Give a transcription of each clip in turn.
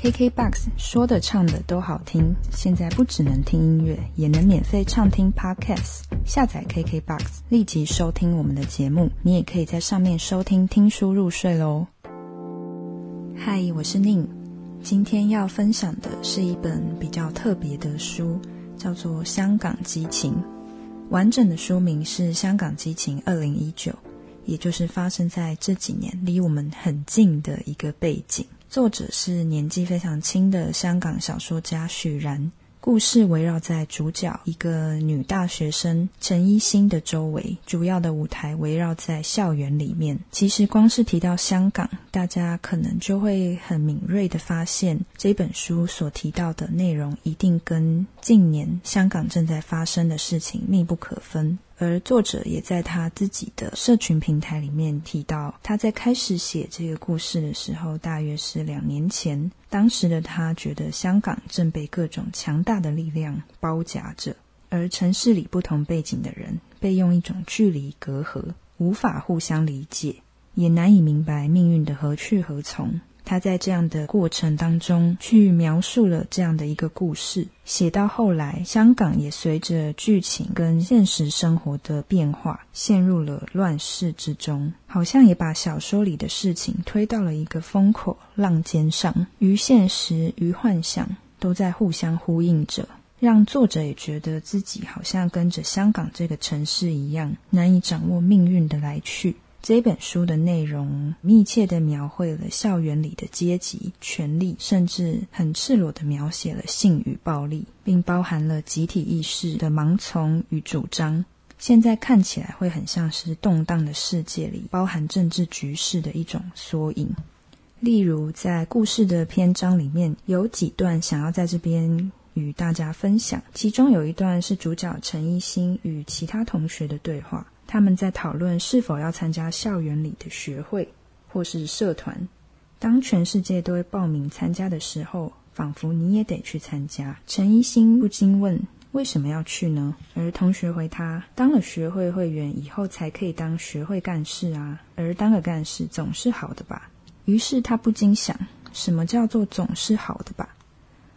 KKBOX 说的唱的都好听，现在不只能听音乐，也能免费畅听 Podcast。下载 KKBOX，立即收听我们的节目。你也可以在上面收听听书入睡喽。嗨，我是宁，今天要分享的是一本比较特别的书，叫做《香港激情》。完整的书名是《香港激情二零一九》，也就是发生在这几年离我们很近的一个背景。作者是年纪非常轻的香港小说家许然。故事围绕在主角一个女大学生陈一心的周围，主要的舞台围绕在校园里面。其实光是提到香港，大家可能就会很敏锐的发现，这本书所提到的内容一定跟近年香港正在发生的事情密不可分。而作者也在他自己的社群平台里面提到，他在开始写这个故事的时候，大约是两年前。当时的他觉得香港正被各种强大的力量包夹着，而城市里不同背景的人被用一种距离隔阂，无法互相理解，也难以明白命运的何去何从。他在这样的过程当中去描述了这样的一个故事，写到后来，香港也随着剧情跟现实生活的变化，陷入了乱世之中，好像也把小说里的事情推到了一个风口浪尖上，于现实与幻想都在互相呼应着，让作者也觉得自己好像跟着香港这个城市一样，难以掌握命运的来去。这本书的内容密切的描绘了校园里的阶级、权力，甚至很赤裸的描写了性与暴力，并包含了集体意识的盲从与主张。现在看起来会很像是动荡的世界里包含政治局势的一种缩影。例如，在故事的篇章里面有几段想要在这边与大家分享，其中有一段是主角陈一新与其他同学的对话。他们在讨论是否要参加校园里的学会或是社团。当全世界都会报名参加的时候，仿佛你也得去参加。陈一新不禁问：“为什么要去呢？”而同学回他：“当了学会会员以后，才可以当学会干事啊。而当个干事总是好的吧？”于是他不禁想：什么叫做总是好的吧？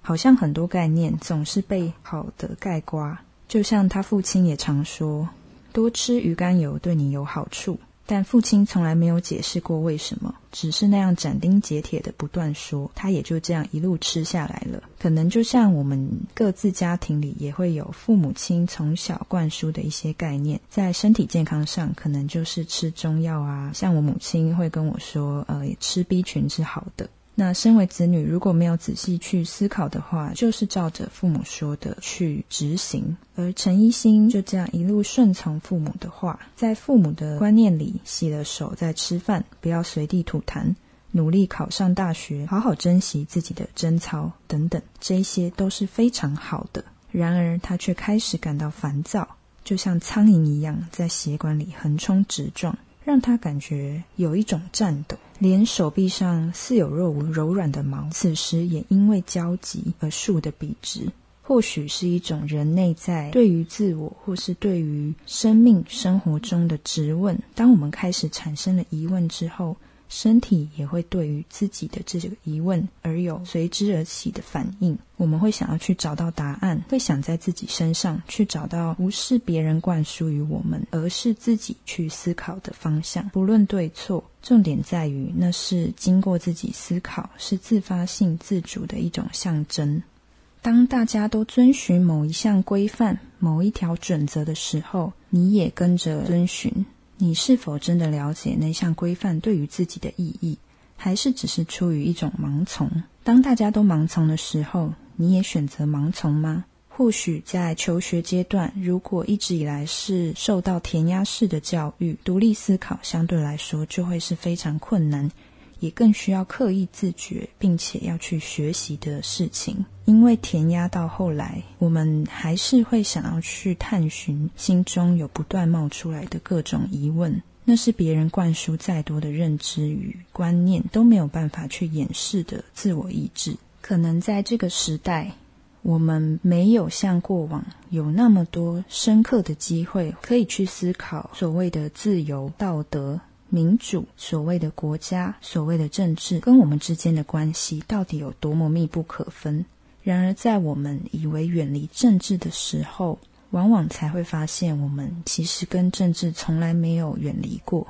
好像很多概念总是被好的盖刮。就像他父亲也常说。多吃鱼肝油对你有好处，但父亲从来没有解释过为什么，只是那样斩钉截铁的不断说，他也就这样一路吃下来了。可能就像我们各自家庭里也会有父母亲从小灌输的一些概念，在身体健康上，可能就是吃中药啊，像我母亲会跟我说，呃，吃 B 群是好的。那身为子女，如果没有仔细去思考的话，就是照着父母说的去执行。而陈一新就这样一路顺从父母的话，在父母的观念里，洗了手再吃饭，不要随地吐痰，努力考上大学，好好珍惜自己的贞操等等，这些都是非常好的。然而，他却开始感到烦躁，就像苍蝇一样在血管里横冲直撞。让他感觉有一种颤抖，连手臂上似有若无柔软的毛，此时也因为焦急而竖得笔直。或许是一种人内在对于自我，或是对于生命生活中的质问。当我们开始产生了疑问之后。身体也会对于自己的这个疑问而有随之而起的反应。我们会想要去找到答案，会想在自己身上去找到不是别人灌输于我们，而是自己去思考的方向。不论对错，重点在于那是经过自己思考，是自发性自主的一种象征。当大家都遵循某一项规范、某一条准则的时候，你也跟着遵循。你是否真的了解那项规范对于自己的意义，还是只是出于一种盲从？当大家都盲从的时候，你也选择盲从吗？或许在求学阶段，如果一直以来是受到填鸭式的教育，独立思考相对来说就会是非常困难。也更需要刻意自觉，并且要去学习的事情。因为填压到后来，我们还是会想要去探寻心中有不断冒出来的各种疑问。那是别人灌输再多的认知与观念都没有办法去掩饰的自我意志。可能在这个时代，我们没有像过往有那么多深刻的机会，可以去思考所谓的自由、道德。民主、所谓的国家、所谓的政治，跟我们之间的关系到底有多么密不可分。然而，在我们以为远离政治的时候，往往才会发现，我们其实跟政治从来没有远离过。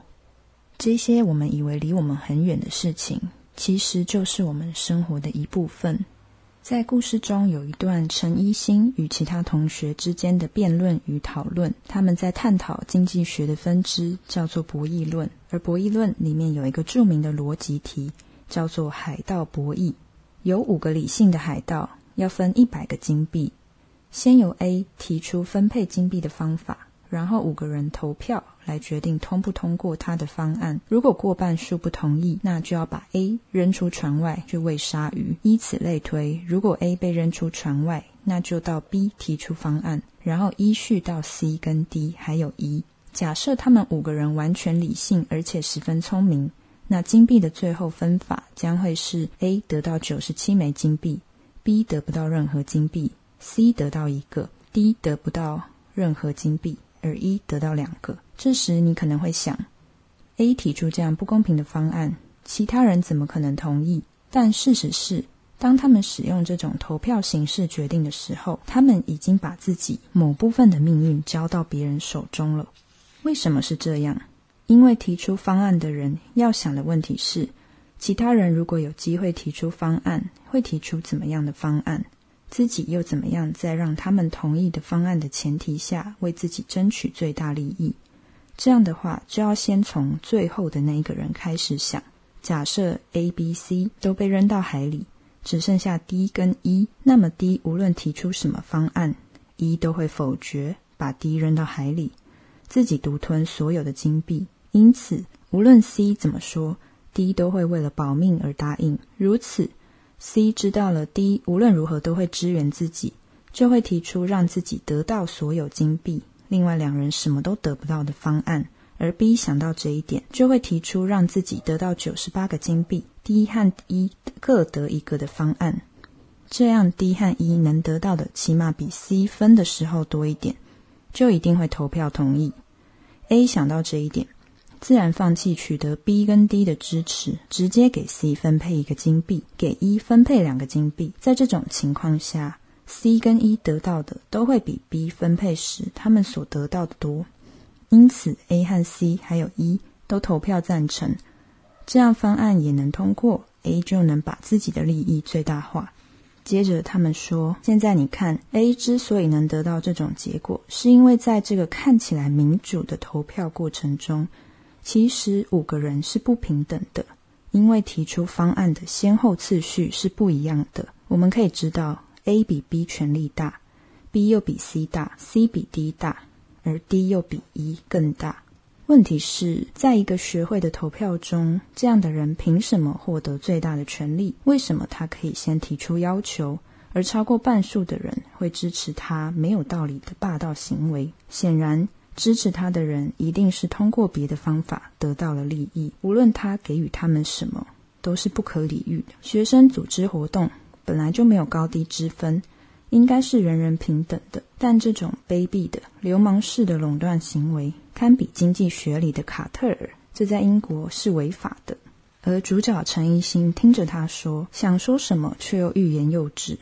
这些我们以为离我们很远的事情，其实就是我们生活的一部分。在故事中有一段陈一新与其他同学之间的辩论与讨论，他们在探讨经济学的分支，叫做博弈论。而博弈论里面有一个著名的逻辑题，叫做海盗博弈。有五个理性的海盗要分一百个金币，先由 A 提出分配金币的方法。然后五个人投票来决定通不通过他的方案。如果过半数不同意，那就要把 A 扔出船外去喂鲨鱼。以此类推，如果 A 被扔出船外，那就到 B 提出方案，然后依序到 C 跟 D 还有 E。假设他们五个人完全理性而且十分聪明，那金币的最后分法将会是 A 得到九十七枚金币，B 得不到任何金币，C 得到一个，D 得不到任何金币。而一得到两个，这时你可能会想：A 提出这样不公平的方案，其他人怎么可能同意？但事实是，当他们使用这种投票形式决定的时候，他们已经把自己某部分的命运交到别人手中了。为什么是这样？因为提出方案的人要想的问题是：其他人如果有机会提出方案，会提出怎么样的方案？自己又怎么样，在让他们同意的方案的前提下，为自己争取最大利益？这样的话，就要先从最后的那一个人开始想。假设 A、B、C 都被扔到海里，只剩下 D 跟 E，那么 D 无论提出什么方案，E 都会否决，把 D 扔到海里，自己独吞所有的金币。因此，无论 C 怎么说，D 都会为了保命而答应。如此。C 知道了，D 无论如何都会支援自己，就会提出让自己得到所有金币，另外两人什么都得不到的方案。而 B 想到这一点，就会提出让自己得到九十八个金币，D 和 E 各得一个的方案。这样 D 和 E 能得到的起码比 C 分的时候多一点，就一定会投票同意。A 想到这一点。自然放弃取得 B 跟 D 的支持，直接给 C 分配一个金币，给 E 分配两个金币。在这种情况下，C 跟 E 得到的都会比 B 分配时他们所得到的多。因此，A 和 C 还有 E 都投票赞成，这样方案也能通过，A 就能把自己的利益最大化。接着他们说：“现在你看，A 之所以能得到这种结果，是因为在这个看起来民主的投票过程中。”其实五个人是不平等的，因为提出方案的先后次序是不一样的。我们可以知道，A 比 B 权力大，B 又比 C 大，C 比 D 大，而 D 又比 E 更大。问题是在一个学会的投票中，这样的人凭什么获得最大的权利？为什么他可以先提出要求，而超过半数的人会支持他没有道理的霸道行为？显然。支持他的人一定是通过别的方法得到了利益，无论他给予他们什么，都是不可理喻的。学生组织活动本来就没有高低之分，应该是人人平等的。但这种卑鄙的流氓式的垄断行为，堪比经济学里的卡特尔，这在英国是违法的。而主角陈一新听着他说，想说什么却又欲言又止，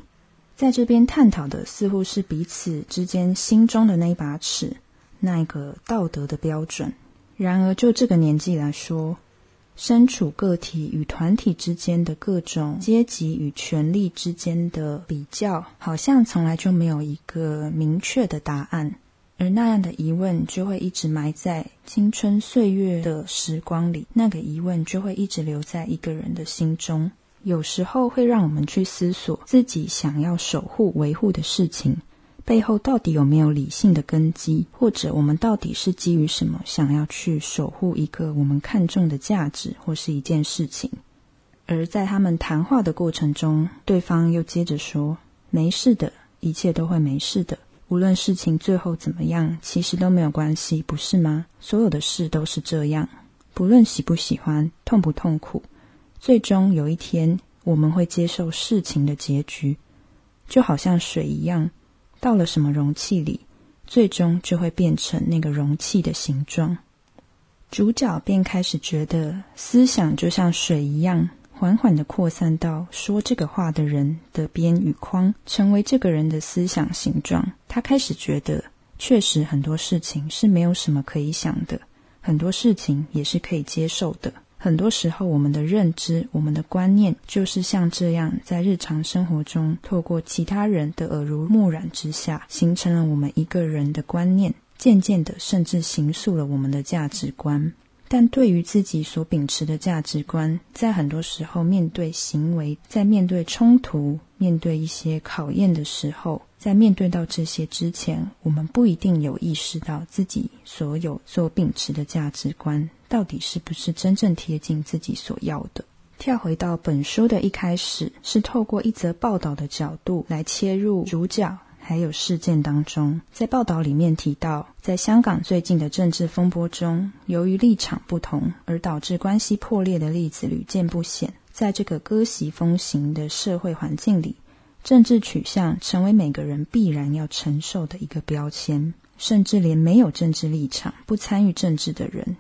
在这边探讨的似乎是彼此之间心中的那一把尺。那一个道德的标准。然而，就这个年纪来说，身处个体与团体之间的各种阶级与权力之间的比较，好像从来就没有一个明确的答案。而那样的疑问就会一直埋在青春岁月的时光里，那个疑问就会一直留在一个人的心中。有时候会让我们去思索自己想要守护、维护的事情。背后到底有没有理性的根基，或者我们到底是基于什么想要去守护一个我们看重的价值或是一件事情？而在他们谈话的过程中，对方又接着说：“没事的，一切都会没事的。无论事情最后怎么样，其实都没有关系，不是吗？所有的事都是这样，不论喜不喜欢，痛不痛苦，最终有一天我们会接受事情的结局，就好像水一样。”到了什么容器里，最终就会变成那个容器的形状。主角便开始觉得思想就像水一样，缓缓的扩散到说这个话的人的边与框，成为这个人的思想形状。他开始觉得，确实很多事情是没有什么可以想的，很多事情也是可以接受的。很多时候，我们的认知、我们的观念，就是像这样，在日常生活中，透过其他人的耳濡目染之下，形成了我们一个人的观念，渐渐的，甚至形塑了我们的价值观。但对于自己所秉持的价值观，在很多时候，面对行为，在面对冲突、面对一些考验的时候，在面对到这些之前，我们不一定有意识到自己所有所秉持的价值观。到底是不是真正贴近自己所要的？跳回到本书的一开始，是透过一则报道的角度来切入主角还有事件当中。在报道里面提到，在香港最近的政治风波中，由于立场不同而导致关系破裂的例子屡见不鲜。在这个割席风行的社会环境里，政治取向成为每个人必然要承受的一个标签，甚至连没有政治立场、不参与政治的人。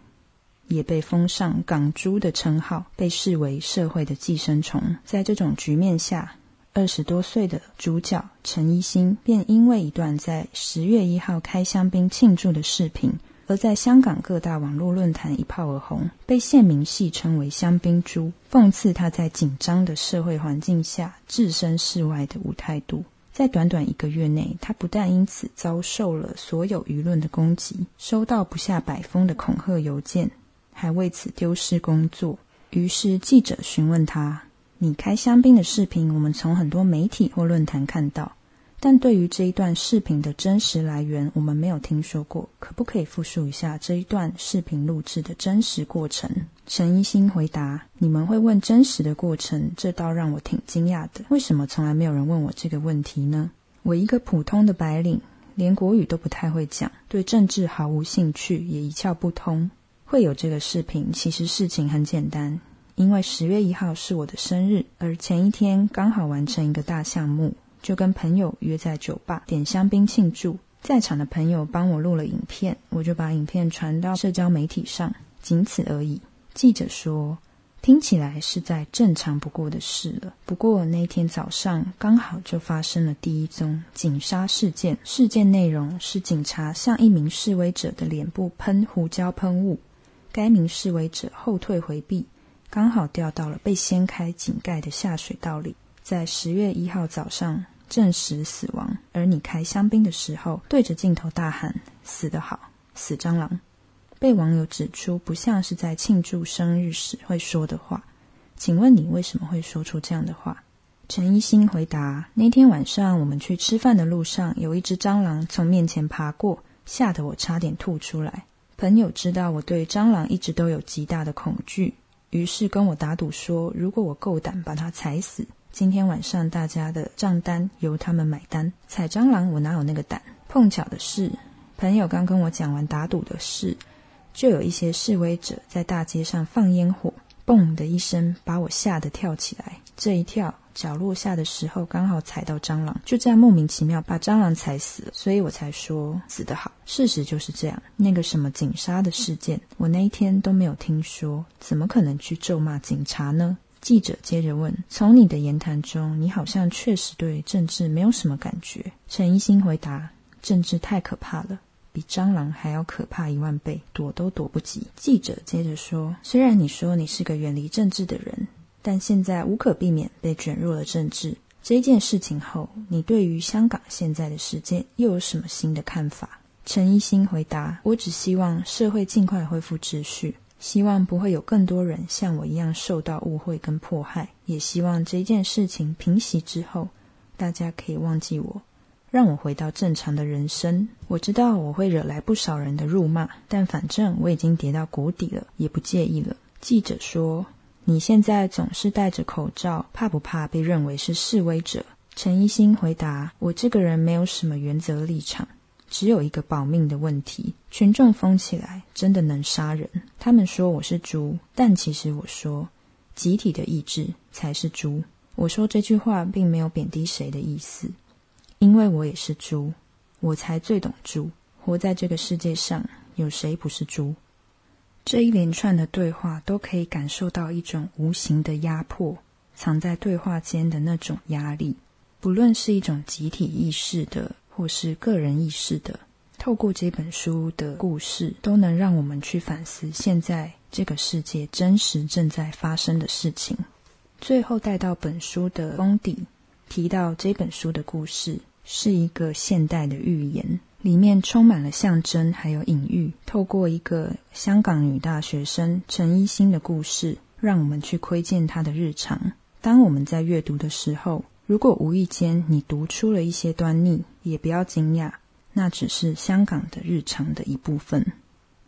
也被封上“港猪”的称号，被视为社会的寄生虫。在这种局面下，二十多岁的主角陈一新便因为一段在十月一号开香槟庆祝的视频，而在香港各大网络论坛一炮而红，被县民戏称为“香槟猪”，讽刺他在紧张的社会环境下置身事外的无态度。在短短一个月内，他不但因此遭受了所有舆论的攻击，收到不下百封的恐吓邮件。还为此丢失工作。于是记者询问他：“你开香槟的视频，我们从很多媒体或论坛看到，但对于这一段视频的真实来源，我们没有听说过。可不可以复述一下这一段视频录制的真实过程？”陈一新回答：“你们会问真实的过程，这倒让我挺惊讶的。为什么从来没有人问我这个问题呢？我一个普通的白领，连国语都不太会讲，对政治毫无兴趣，也一窍不通。”会有这个视频，其实事情很简单，因为十月一号是我的生日，而前一天刚好完成一个大项目，就跟朋友约在酒吧点香槟庆祝。在场的朋友帮我录了影片，我就把影片传到社交媒体上，仅此而已。记者说，听起来是在正常不过的事了。不过那天早上刚好就发生了第一宗警杀事件，事件内容是警察向一名示威者的脸部喷胡椒喷雾。该名示威者后退回避，刚好掉到了被掀开井盖的下水道里，在十月一号早上证实死亡。而你开香槟的时候，对着镜头大喊“死得好，死蟑螂”，被网友指出不像是在庆祝生日时会说的话。请问你为什么会说出这样的话？陈一新回答：那天晚上我们去吃饭的路上，有一只蟑螂从面前爬过，吓得我差点吐出来。朋友知道我对蟑螂一直都有极大的恐惧，于是跟我打赌说，如果我够胆把它踩死，今天晚上大家的账单由他们买单。踩蟑螂我哪有那个胆？碰巧的是，朋友刚跟我讲完打赌的事，就有一些示威者在大街上放烟火，嘣的一声把我吓得跳起来。这一跳。脚落下的时候刚好踩到蟑螂，就这样莫名其妙把蟑螂踩死了，所以我才说死得好。事实就是这样。那个什么警杀的事件，我那一天都没有听说，怎么可能去咒骂警察呢？记者接着问：“从你的言谈中，你好像确实对政治没有什么感觉。”陈一新回答：“政治太可怕了，比蟑螂还要可怕一万倍，躲都躲不及。”记者接着说：“虽然你说你是个远离政治的人。”但现在无可避免被卷入了政治这件事情后，你对于香港现在的事件又有什么新的看法？陈一新回答：“我只希望社会尽快恢复秩序，希望不会有更多人像我一样受到误会跟迫害，也希望这件事情平息之后，大家可以忘记我，让我回到正常的人生。我知道我会惹来不少人的辱骂，但反正我已经跌到谷底了，也不介意了。”记者说。你现在总是戴着口罩，怕不怕被认为是示威者？陈一新回答：“我这个人没有什么原则立场，只有一个保命的问题。群众疯起来，真的能杀人。他们说我是猪，但其实我说，集体的意志才是猪。我说这句话并没有贬低谁的意思，因为我也是猪，我才最懂猪。活在这个世界上，有谁不是猪？”这一连串的对话都可以感受到一种无形的压迫，藏在对话间的那种压力，不论是一种集体意识的，或是个人意识的。透过这本书的故事，都能让我们去反思现在这个世界真实正在发生的事情。最后带到本书的封底，提到这本书的故事是一个现代的寓言，里面充满了象征还有隐喻。透过一个香港女大学生陈一心的故事，让我们去窥见她的日常。当我们在阅读的时候，如果无意间你读出了一些端倪，也不要惊讶。那只是香港的日常的一部分。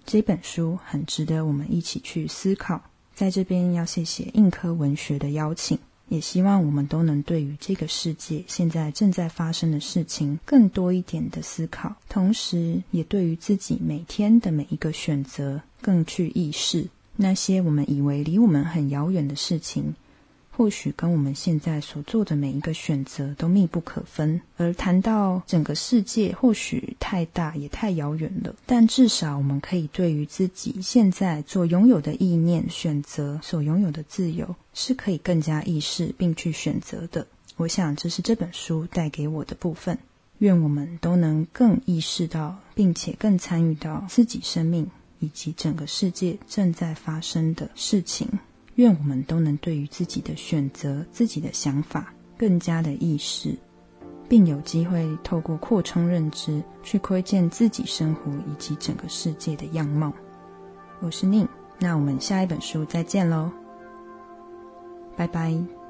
这本书很值得我们一起去思考。在这边要谢谢硬科文学的邀请，也希望我们都能对于这个世界现在正在发生的事情更多一点的思考，同时也对于自己每天的每一个选择更去意识那些我们以为离我们很遥远的事情。或许跟我们现在所做的每一个选择都密不可分。而谈到整个世界，或许太大也太遥远了，但至少我们可以对于自己现在所拥有的意念、选择所拥有的自由，是可以更加意识并去选择的。我想这是这本书带给我的部分。愿我们都能更意识到，并且更参与到自己生命以及整个世界正在发生的事情。愿我们都能对于自己的选择、自己的想法更加的意识，并有机会透过扩充认知，去窥见自己生活以及整个世界的样貌。我是宁，那我们下一本书再见喽，拜拜。